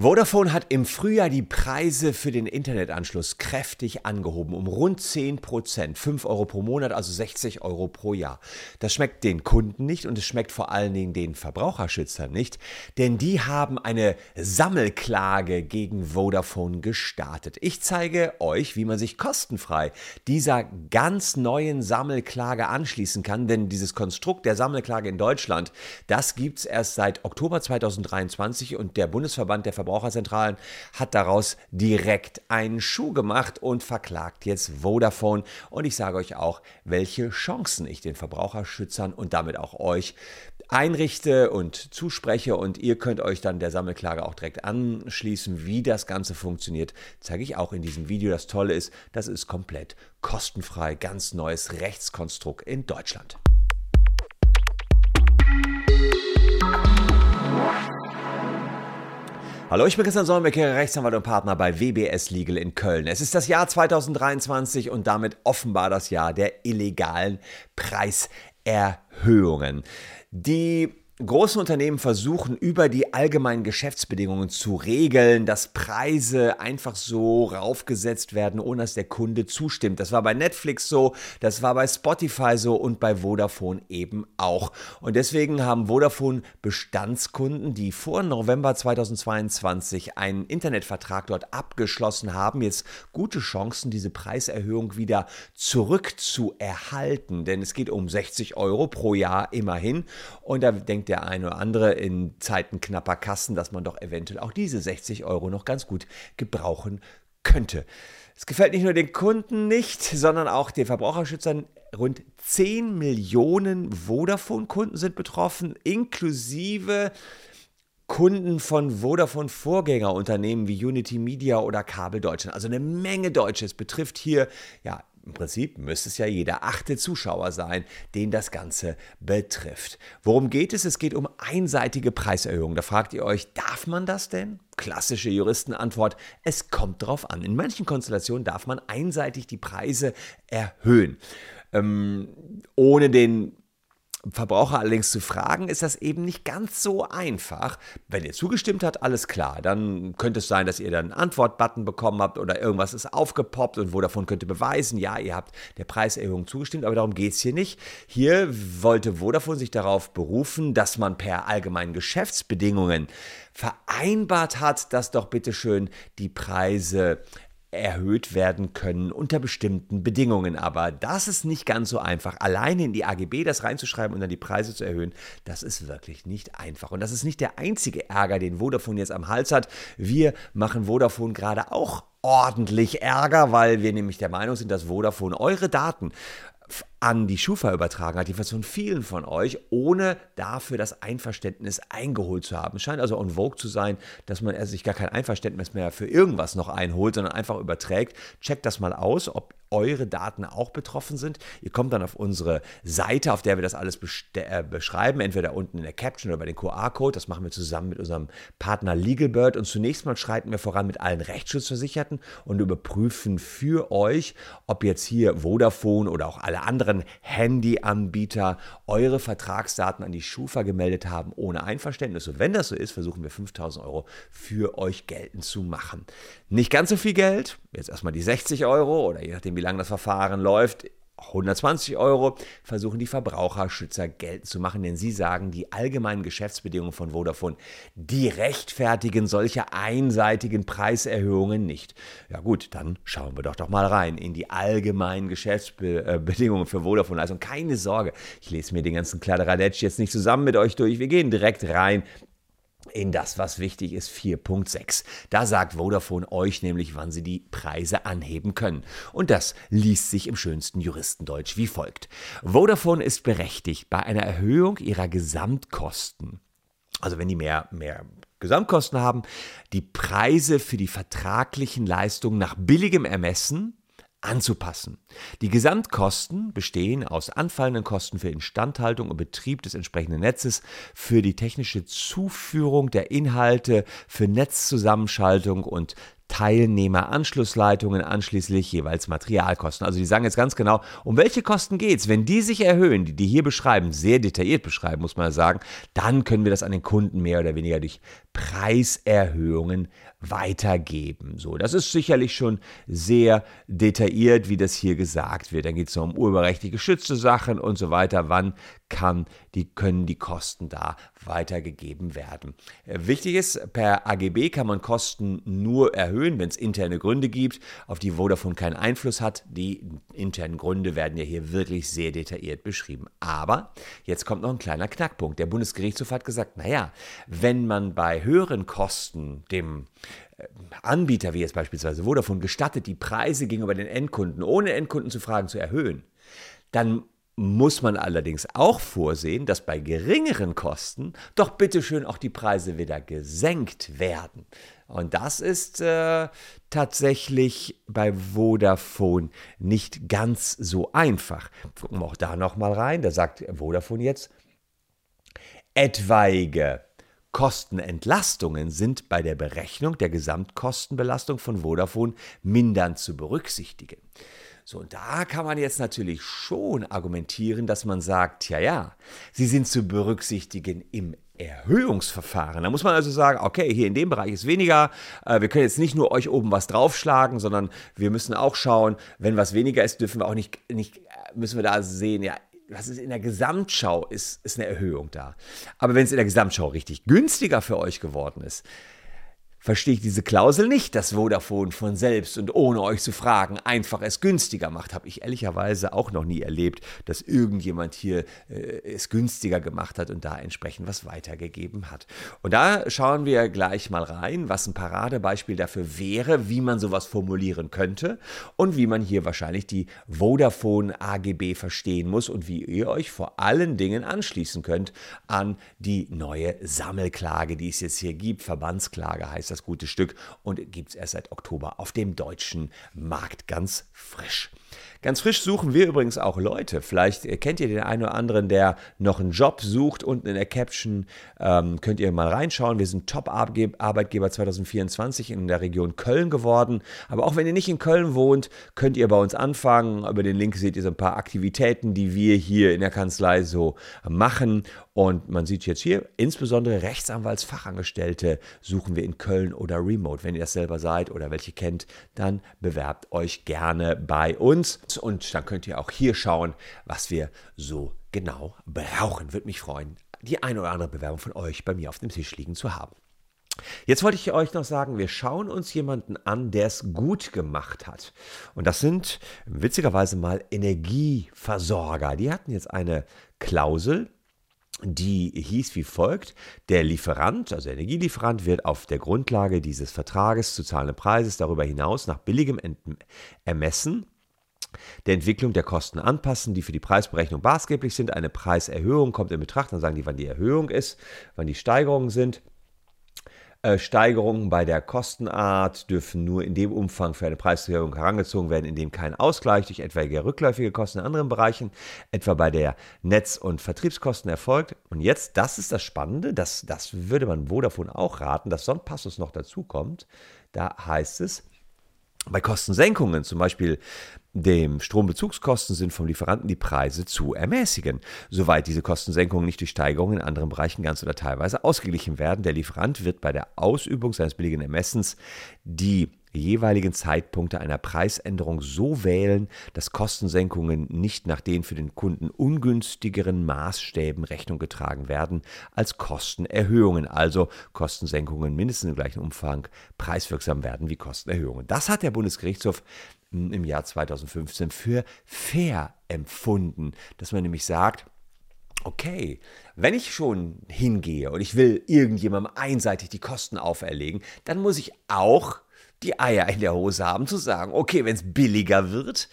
Vodafone hat im Frühjahr die Preise für den Internetanschluss kräftig angehoben, um rund 10 Prozent. 5 Euro pro Monat, also 60 Euro pro Jahr. Das schmeckt den Kunden nicht und es schmeckt vor allen Dingen den Verbraucherschützern nicht, denn die haben eine Sammelklage gegen Vodafone gestartet. Ich zeige euch, wie man sich kostenfrei dieser ganz neuen Sammelklage anschließen kann, denn dieses Konstrukt der Sammelklage in Deutschland, das gibt es erst seit Oktober 2023 und der Bundesverband der Verbraucher Verbraucherzentralen hat daraus direkt einen Schuh gemacht und verklagt jetzt Vodafone. Und ich sage euch auch, welche Chancen ich den Verbraucherschützern und damit auch euch einrichte und zuspreche und ihr könnt euch dann der Sammelklage auch direkt anschließen. Wie das Ganze funktioniert, zeige ich auch in diesem Video. Das Tolle ist, das ist komplett kostenfrei, ganz neues Rechtskonstrukt in Deutschland. Hallo, ich bin Christian Solmecke, Rechtsanwalt und Partner bei WBS Legal in Köln. Es ist das Jahr 2023 und damit offenbar das Jahr der illegalen Preiserhöhungen. Die Große Unternehmen versuchen über die allgemeinen Geschäftsbedingungen zu regeln, dass Preise einfach so raufgesetzt werden, ohne dass der Kunde zustimmt. Das war bei Netflix so, das war bei Spotify so und bei Vodafone eben auch. Und deswegen haben Vodafone Bestandskunden, die vor November 2022 einen Internetvertrag dort abgeschlossen haben, jetzt gute Chancen, diese Preiserhöhung wieder zurückzuerhalten. Denn es geht um 60 Euro pro Jahr immerhin. Und da denkt der eine oder andere in Zeiten knapper Kassen, dass man doch eventuell auch diese 60 Euro noch ganz gut gebrauchen könnte. Es gefällt nicht nur den Kunden nicht, sondern auch den Verbraucherschützern. Rund 10 Millionen Vodafone-Kunden sind betroffen, inklusive Kunden von Vodafone Vorgängerunternehmen wie Unity Media oder Kabel Deutschland. Also eine Menge Deutsches betrifft hier ja im Prinzip müsste es ja jeder achte Zuschauer sein, den das Ganze betrifft. Worum geht es? Es geht um einseitige Preiserhöhungen. Da fragt ihr euch, darf man das denn? Klassische Juristenantwort, es kommt drauf an. In manchen Konstellationen darf man einseitig die Preise erhöhen. Ähm, ohne den Verbraucher allerdings zu fragen, ist das eben nicht ganz so einfach. Wenn ihr zugestimmt habt, alles klar. Dann könnte es sein, dass ihr dann einen Antwortbutton bekommen habt oder irgendwas ist aufgepoppt und Vodafone könnte beweisen, ja, ihr habt der Preiserhöhung zugestimmt, aber darum geht es hier nicht. Hier wollte Vodafone sich darauf berufen, dass man per allgemeinen Geschäftsbedingungen vereinbart hat, dass doch bitteschön die Preise erhöht werden können unter bestimmten Bedingungen. Aber das ist nicht ganz so einfach. Alleine in die AGB das reinzuschreiben und dann die Preise zu erhöhen, das ist wirklich nicht einfach. Und das ist nicht der einzige Ärger, den Vodafone jetzt am Hals hat. Wir machen Vodafone gerade auch ordentlich Ärger, weil wir nämlich der Meinung sind, dass Vodafone eure Daten an die Schufa übertragen hat, jedenfalls von vielen von euch, ohne dafür das Einverständnis eingeholt zu haben. Scheint also on vogue zu sein, dass man sich gar kein Einverständnis mehr für irgendwas noch einholt, sondern einfach überträgt. Checkt das mal aus, ob eure Daten auch betroffen sind. Ihr kommt dann auf unsere Seite, auf der wir das alles äh, beschreiben, entweder unten in der Caption oder bei den QR-Code. Das machen wir zusammen mit unserem Partner Legalbird. Und zunächst mal schreiten wir voran mit allen Rechtsschutzversicherten und überprüfen für euch, ob jetzt hier Vodafone oder auch alle anderen anderen Handyanbieter eure Vertragsdaten an die Schufa gemeldet haben ohne Einverständnis. Und wenn das so ist, versuchen wir 5000 Euro für euch geltend zu machen. Nicht ganz so viel Geld, jetzt erstmal die 60 Euro oder je nachdem, wie lange das Verfahren läuft, 120 Euro versuchen die Verbraucherschützer geltend zu machen, denn sie sagen, die allgemeinen Geschäftsbedingungen von Vodafone, die rechtfertigen solche einseitigen Preiserhöhungen nicht. Ja gut, dann schauen wir doch doch mal rein in die allgemeinen Geschäftsbedingungen für Vodafone. Also keine Sorge, ich lese mir den ganzen Kladderadatsch jetzt nicht zusammen mit euch durch. Wir gehen direkt rein in das, was wichtig ist, 4.6. Da sagt Vodafone euch nämlich, wann sie die Preise anheben können. Und das liest sich im schönsten Juristendeutsch wie folgt. Vodafone ist berechtigt, bei einer Erhöhung ihrer Gesamtkosten, also wenn die mehr, mehr Gesamtkosten haben, die Preise für die vertraglichen Leistungen nach billigem Ermessen anzupassen. Die Gesamtkosten bestehen aus anfallenden Kosten für Instandhaltung und Betrieb des entsprechenden Netzes, für die technische Zuführung der Inhalte, für Netzzusammenschaltung und Teilnehmeranschlussleitungen, anschließend jeweils Materialkosten. Also die sagen jetzt ganz genau, um welche Kosten geht es. Wenn die sich erhöhen, die die hier beschreiben, sehr detailliert beschreiben, muss man sagen, dann können wir das an den Kunden mehr oder weniger durch Preiserhöhungen weitergeben. So, das ist sicherlich schon sehr detailliert, wie das hier gesagt wird. Dann geht es um urheberrechtlich geschützte Sachen und so weiter. Wann kann die, können die Kosten da weitergegeben werden? Äh, wichtig ist, per AGB kann man Kosten nur erhöhen, wenn es interne Gründe gibt, auf die Vodafone keinen Einfluss hat. Die internen Gründe werden ja hier wirklich sehr detailliert beschrieben. Aber jetzt kommt noch ein kleiner Knackpunkt. Der Bundesgerichtshof hat gesagt, naja, wenn man bei höheren Kosten dem äh, Anbieter, wie jetzt beispielsweise Vodafone, gestattet, die Preise gegenüber den Endkunden, ohne Endkunden zu fragen, zu erhöhen, dann muss man allerdings auch vorsehen, dass bei geringeren Kosten doch bitteschön auch die Preise wieder gesenkt werden. Und das ist äh, tatsächlich bei Vodafone nicht ganz so einfach. Gucken wir auch da nochmal rein. Da sagt Vodafone jetzt, etwaige Kostenentlastungen sind bei der Berechnung der Gesamtkostenbelastung von Vodafone mindern zu berücksichtigen. So, und da kann man jetzt natürlich schon argumentieren, dass man sagt, ja, ja, sie sind zu berücksichtigen im Erhöhungsverfahren. Da muss man also sagen, okay, hier in dem Bereich ist weniger. Äh, wir können jetzt nicht nur euch oben was draufschlagen, sondern wir müssen auch schauen, wenn was weniger ist, dürfen wir auch nicht, nicht müssen wir da sehen, ja, was ist in der Gesamtschau, ist, ist eine Erhöhung da. Aber wenn es in der Gesamtschau richtig günstiger für euch geworden ist, verstehe ich diese Klausel nicht, dass Vodafone von selbst und ohne euch zu fragen einfach es günstiger macht. Habe ich ehrlicherweise auch noch nie erlebt, dass irgendjemand hier äh, es günstiger gemacht hat und da entsprechend was weitergegeben hat. Und da schauen wir gleich mal rein, was ein Paradebeispiel dafür wäre, wie man sowas formulieren könnte und wie man hier wahrscheinlich die Vodafone AGB verstehen muss und wie ihr euch vor allen Dingen anschließen könnt an die neue Sammelklage, die es jetzt hier gibt. Verbandsklage heißt das gute Stück und gibt es erst seit Oktober auf dem deutschen Markt ganz frisch. Ganz frisch suchen wir übrigens auch Leute. Vielleicht kennt ihr den einen oder anderen, der noch einen Job sucht. Unten in der Caption ähm, könnt ihr mal reinschauen. Wir sind Top-Arbeitgeber 2024 in der Region Köln geworden. Aber auch wenn ihr nicht in Köln wohnt, könnt ihr bei uns anfangen. Über den Link seht ihr so ein paar Aktivitäten, die wir hier in der Kanzlei so machen. Und man sieht jetzt hier, insbesondere Rechtsanwaltsfachangestellte suchen wir in Köln oder Remote. Wenn ihr das selber seid oder welche kennt, dann bewerbt euch gerne bei uns. Und dann könnt ihr auch hier schauen, was wir so genau brauchen. Würde mich freuen, die eine oder andere Bewerbung von euch bei mir auf dem Tisch liegen zu haben. Jetzt wollte ich euch noch sagen, wir schauen uns jemanden an, der es gut gemacht hat. Und das sind witzigerweise mal Energieversorger. Die hatten jetzt eine Klausel, die hieß wie folgt, der Lieferant, also der Energielieferant, wird auf der Grundlage dieses Vertrages zu zahlenden Preises darüber hinaus nach billigem Ermessen der Entwicklung der Kosten anpassen, die für die Preisberechnung maßgeblich sind. Eine Preiserhöhung kommt in Betracht, dann sagen die, wann die Erhöhung ist, wann die Steigerungen sind. Äh, Steigerungen bei der Kostenart dürfen nur in dem Umfang für eine Preiserhöhung herangezogen werden, in dem kein Ausgleich durch etwaige rückläufige Kosten in anderen Bereichen, etwa bei der Netz- und Vertriebskosten erfolgt. Und jetzt, das ist das Spannende, das, das würde man Vodafone auch raten, dass so ein Passus noch dazu kommt. Da heißt es, bei Kostensenkungen, zum Beispiel dem Strombezugskosten, sind vom Lieferanten die Preise zu ermäßigen, soweit diese Kostensenkungen nicht durch Steigerungen in anderen Bereichen ganz oder teilweise ausgeglichen werden. Der Lieferant wird bei der Ausübung seines billigen Ermessens die jeweiligen Zeitpunkte einer Preisänderung so wählen, dass Kostensenkungen nicht nach den für den Kunden ungünstigeren Maßstäben Rechnung getragen werden als Kostenerhöhungen, also Kostensenkungen mindestens im gleichen Umfang preiswirksam werden wie Kostenerhöhungen. Das hat der Bundesgerichtshof im Jahr 2015 für fair empfunden, dass man nämlich sagt, okay, wenn ich schon hingehe und ich will irgendjemandem einseitig die Kosten auferlegen, dann muss ich auch die Eier in der Hose haben, zu sagen, okay, wenn es billiger wird,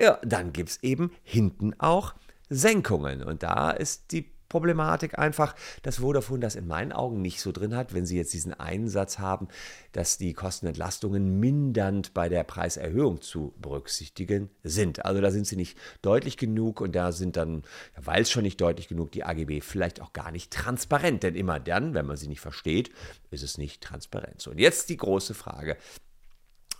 ja, dann gibt es eben hinten auch Senkungen. Und da ist die Problematik einfach, dass Vodafone das in meinen Augen nicht so drin hat, wenn sie jetzt diesen Einsatz haben, dass die Kostenentlastungen mindernd bei der Preiserhöhung zu berücksichtigen sind. Also da sind sie nicht deutlich genug und da sind dann, weil es schon nicht deutlich genug, die AGB vielleicht auch gar nicht transparent. Denn immer dann, wenn man sie nicht versteht, ist es nicht transparent. So, und jetzt die große Frage,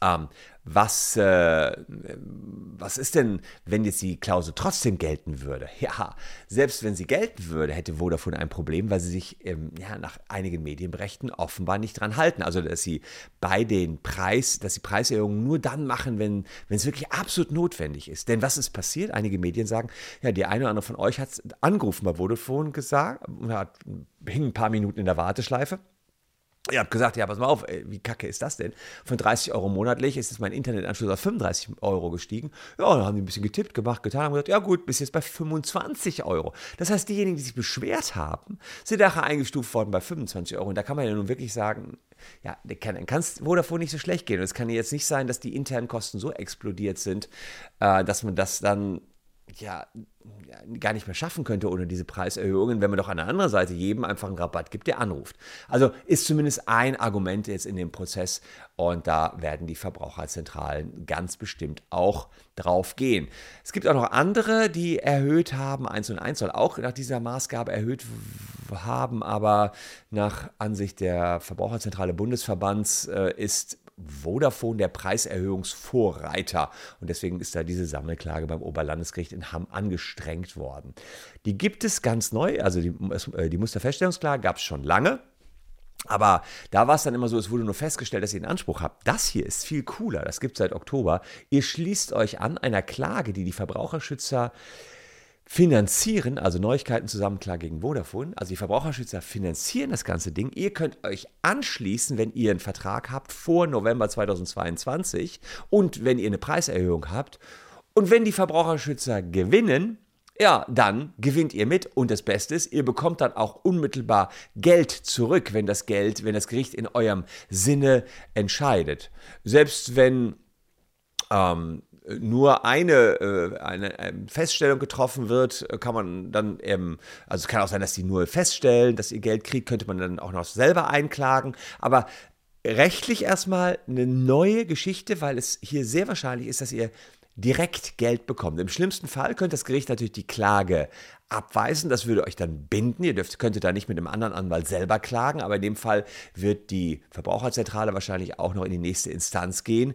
Ähm, was, äh, was ist denn, wenn jetzt die Klausel trotzdem gelten würde? Ja, selbst wenn sie gelten würde, hätte Vodafone ein Problem, weil sie sich ähm, ja, nach einigen Medienberichten offenbar nicht dran halten. Also, dass sie bei den Preis, dass sie Preiserhöhungen nur dann machen, wenn, es wirklich absolut notwendig ist. Denn was ist passiert? Einige Medien sagen, ja, die eine oder andere von euch hat angerufen bei Vodafone gesagt, hat, hing ein paar Minuten in der Warteschleife Ihr habt gesagt, ja, pass mal auf, ey, wie kacke ist das denn? Von 30 Euro monatlich ist jetzt mein Internetanschluss auf 35 Euro gestiegen. Ja, dann haben die ein bisschen getippt, gemacht, getan, haben gesagt, ja gut, bis jetzt bei 25 Euro. Das heißt, diejenigen, die sich beschwert haben, sind nachher eingestuft worden bei 25 Euro. Und da kann man ja nun wirklich sagen, ja, dann kann es Vodafone nicht so schlecht gehen. Und es kann jetzt nicht sein, dass die internen Kosten so explodiert sind, äh, dass man das dann ja, gar nicht mehr schaffen könnte ohne diese Preiserhöhungen, wenn man doch an der anderen Seite jedem einfach einen Rabatt gibt, der anruft. Also ist zumindest ein Argument jetzt in dem Prozess und da werden die Verbraucherzentralen ganz bestimmt auch drauf gehen. Es gibt auch noch andere, die erhöht haben. 1 und 1 soll auch nach dieser Maßgabe erhöht haben, aber nach Ansicht der Verbraucherzentrale Bundesverbands äh, ist Vodafone der Preiserhöhungsvorreiter. Und deswegen ist da diese Sammelklage beim Oberlandesgericht in Hamm angestrengt worden. Die gibt es ganz neu, also die, äh, die Musterfeststellungsklage gab es schon lange. Aber da war es dann immer so, es wurde nur festgestellt, dass ihr einen Anspruch habt. Das hier ist viel cooler, das gibt es seit Oktober. Ihr schließt euch an einer Klage, die die Verbraucherschützer finanzieren, also Neuigkeiten zusammen klar gegen Vodafone. Also die Verbraucherschützer finanzieren das ganze Ding. Ihr könnt euch anschließen, wenn ihr einen Vertrag habt vor November 2022 und wenn ihr eine Preiserhöhung habt. Und wenn die Verbraucherschützer gewinnen, ja, dann gewinnt ihr mit und das Beste ist, ihr bekommt dann auch unmittelbar Geld zurück, wenn das Geld, wenn das Gericht in eurem Sinne entscheidet. Selbst wenn ähm, nur eine, äh, eine, eine, Feststellung getroffen wird, kann man dann, ähm, also es kann auch sein, dass die nur feststellen, dass ihr Geld kriegt, könnte man dann auch noch selber einklagen. Aber rechtlich erstmal eine neue Geschichte, weil es hier sehr wahrscheinlich ist, dass ihr direkt Geld bekommt. Im schlimmsten Fall könnte das Gericht natürlich die Klage abweisen. Das würde euch dann binden. Ihr dürft, könntet da nicht mit einem anderen Anwalt selber klagen, aber in dem Fall wird die Verbraucherzentrale wahrscheinlich auch noch in die nächste Instanz gehen.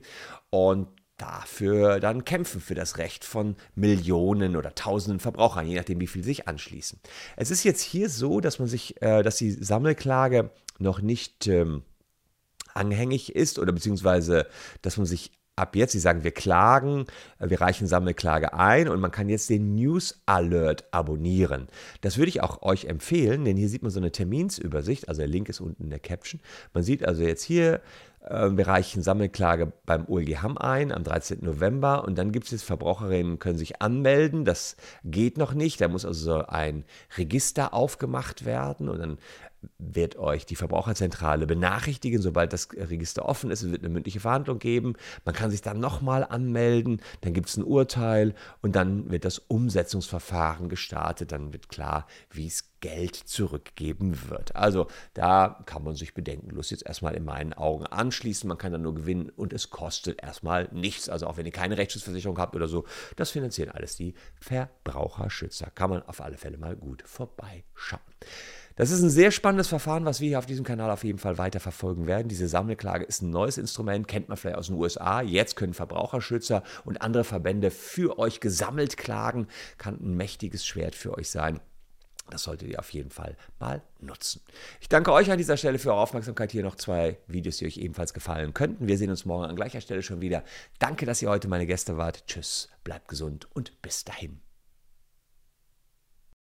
Und dafür dann kämpfen, für das Recht von Millionen oder Tausenden Verbrauchern, je nachdem, wie viel sich anschließen. Es ist jetzt hier so, dass man sich, äh, dass die Sammelklage noch nicht ähm, anhängig ist oder beziehungsweise, dass man sich ab jetzt, Sie sagen, wir klagen, äh, wir reichen Sammelklage ein und man kann jetzt den News Alert abonnieren. Das würde ich auch euch empfehlen, denn hier sieht man so eine Terminsübersicht, also der Link ist unten in der Caption. Man sieht also jetzt hier äh, wir reichen Sammelklage beim OLG Hamm ein am 13. November und dann gibt es jetzt Verbraucherinnen, können sich anmelden. Das geht noch nicht. Da muss also ein Register aufgemacht werden und dann wird euch die Verbraucherzentrale benachrichtigen, sobald das Register offen ist. Es wird eine mündliche Verhandlung geben. Man kann sich dann nochmal anmelden, dann gibt es ein Urteil und dann wird das Umsetzungsverfahren gestartet. Dann wird klar, wie es Geld zurückgeben wird. Also da kann man sich bedenkenlos jetzt erstmal in meinen Augen anschließen. Man kann dann nur gewinnen und es kostet erstmal nichts. Also auch wenn ihr keine Rechtsschutzversicherung habt oder so, das finanzieren alles die Verbraucherschützer. Kann man auf alle Fälle mal gut vorbeischauen. Das ist ein sehr spannendes Verfahren, was wir hier auf diesem Kanal auf jeden Fall weiter verfolgen werden. Diese Sammelklage ist ein neues Instrument, kennt man vielleicht aus den USA. Jetzt können Verbraucherschützer und andere Verbände für euch gesammelt klagen. Kann ein mächtiges Schwert für euch sein. Das solltet ihr auf jeden Fall mal nutzen. Ich danke euch an dieser Stelle für eure Aufmerksamkeit. Hier noch zwei Videos, die euch ebenfalls gefallen könnten. Wir sehen uns morgen an gleicher Stelle schon wieder. Danke, dass ihr heute meine Gäste wart. Tschüss, bleibt gesund und bis dahin.